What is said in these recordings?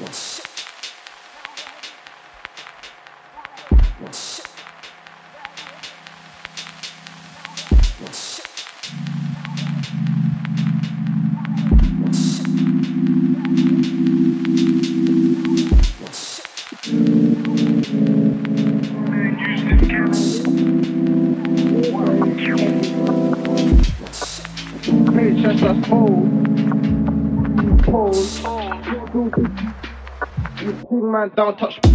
Yes. Man, don't touch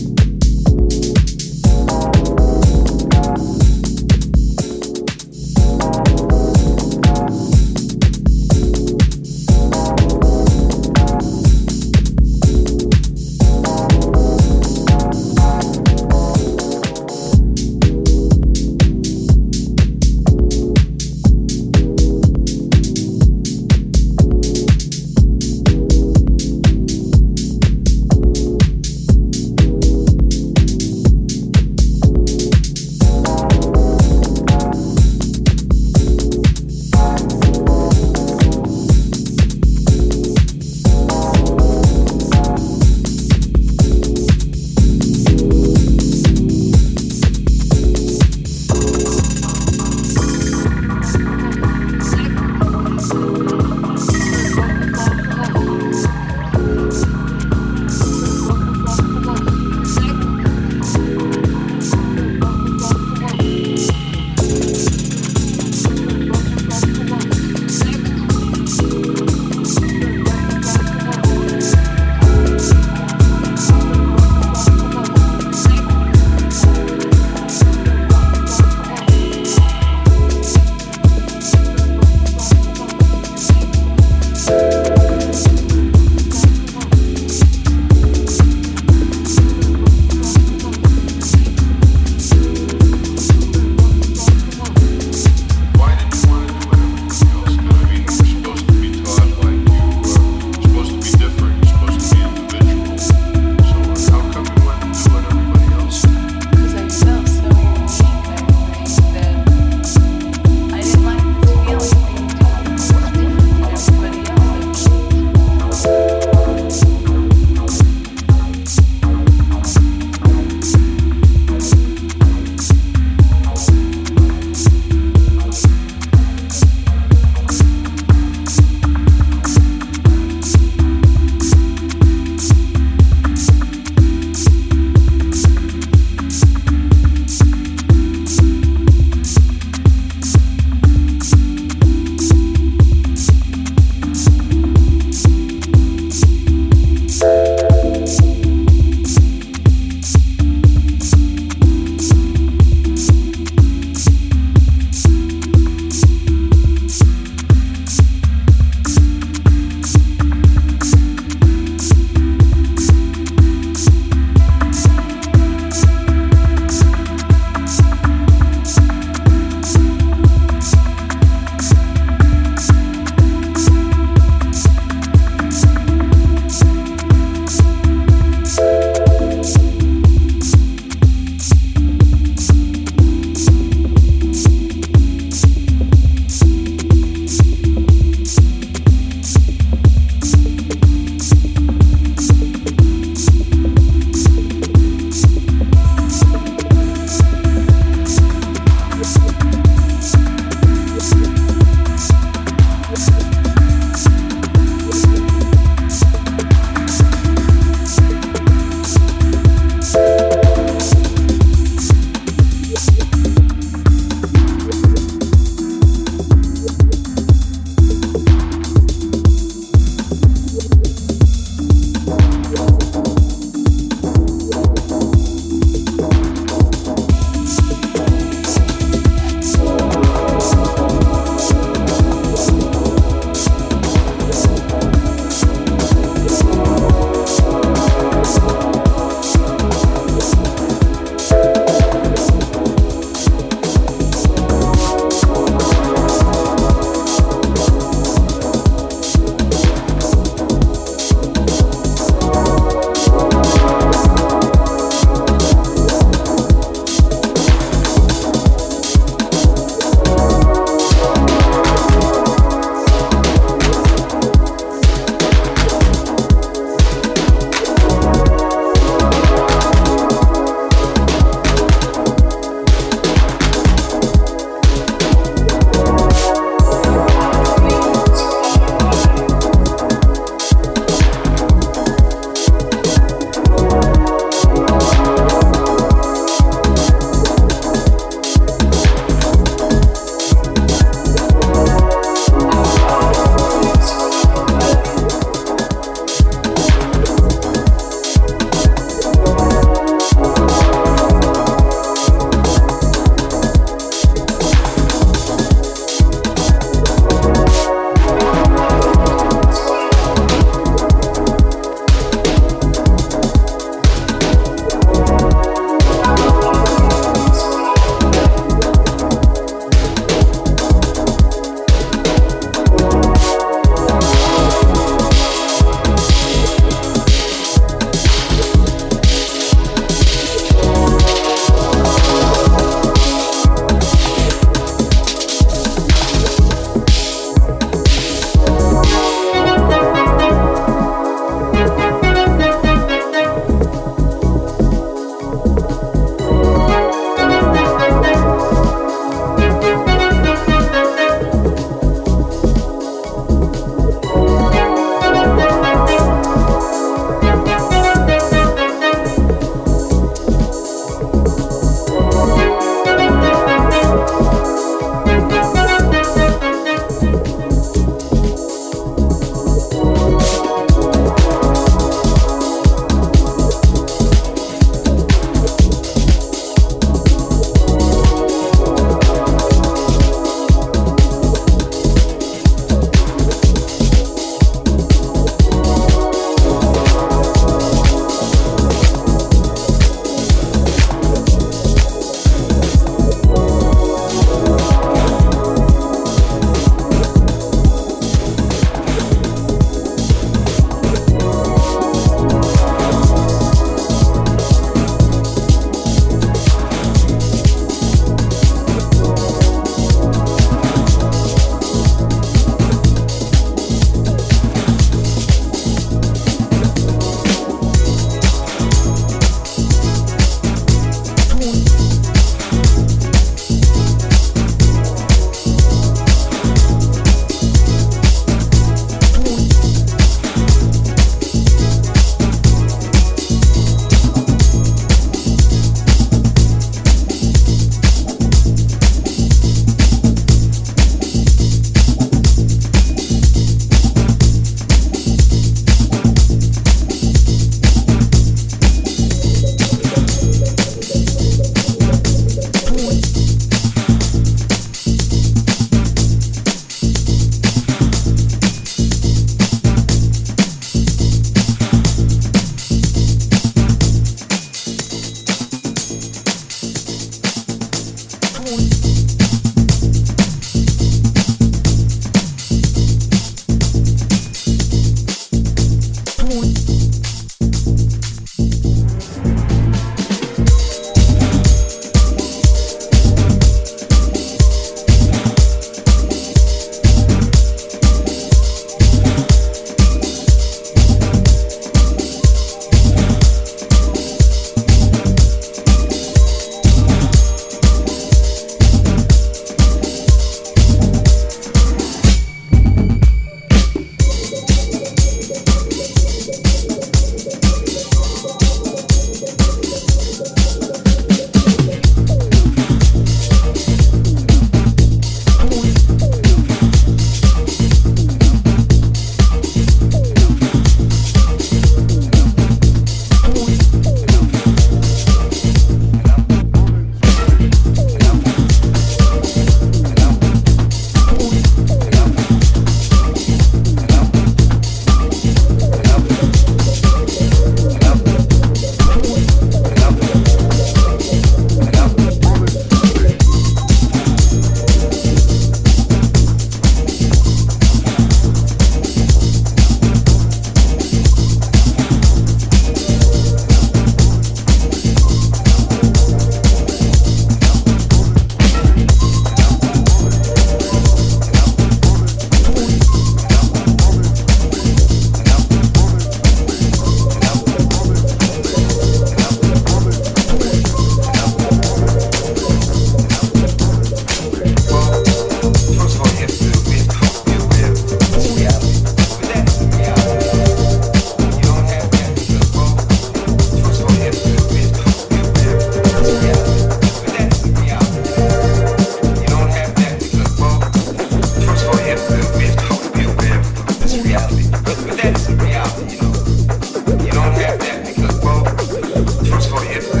for you?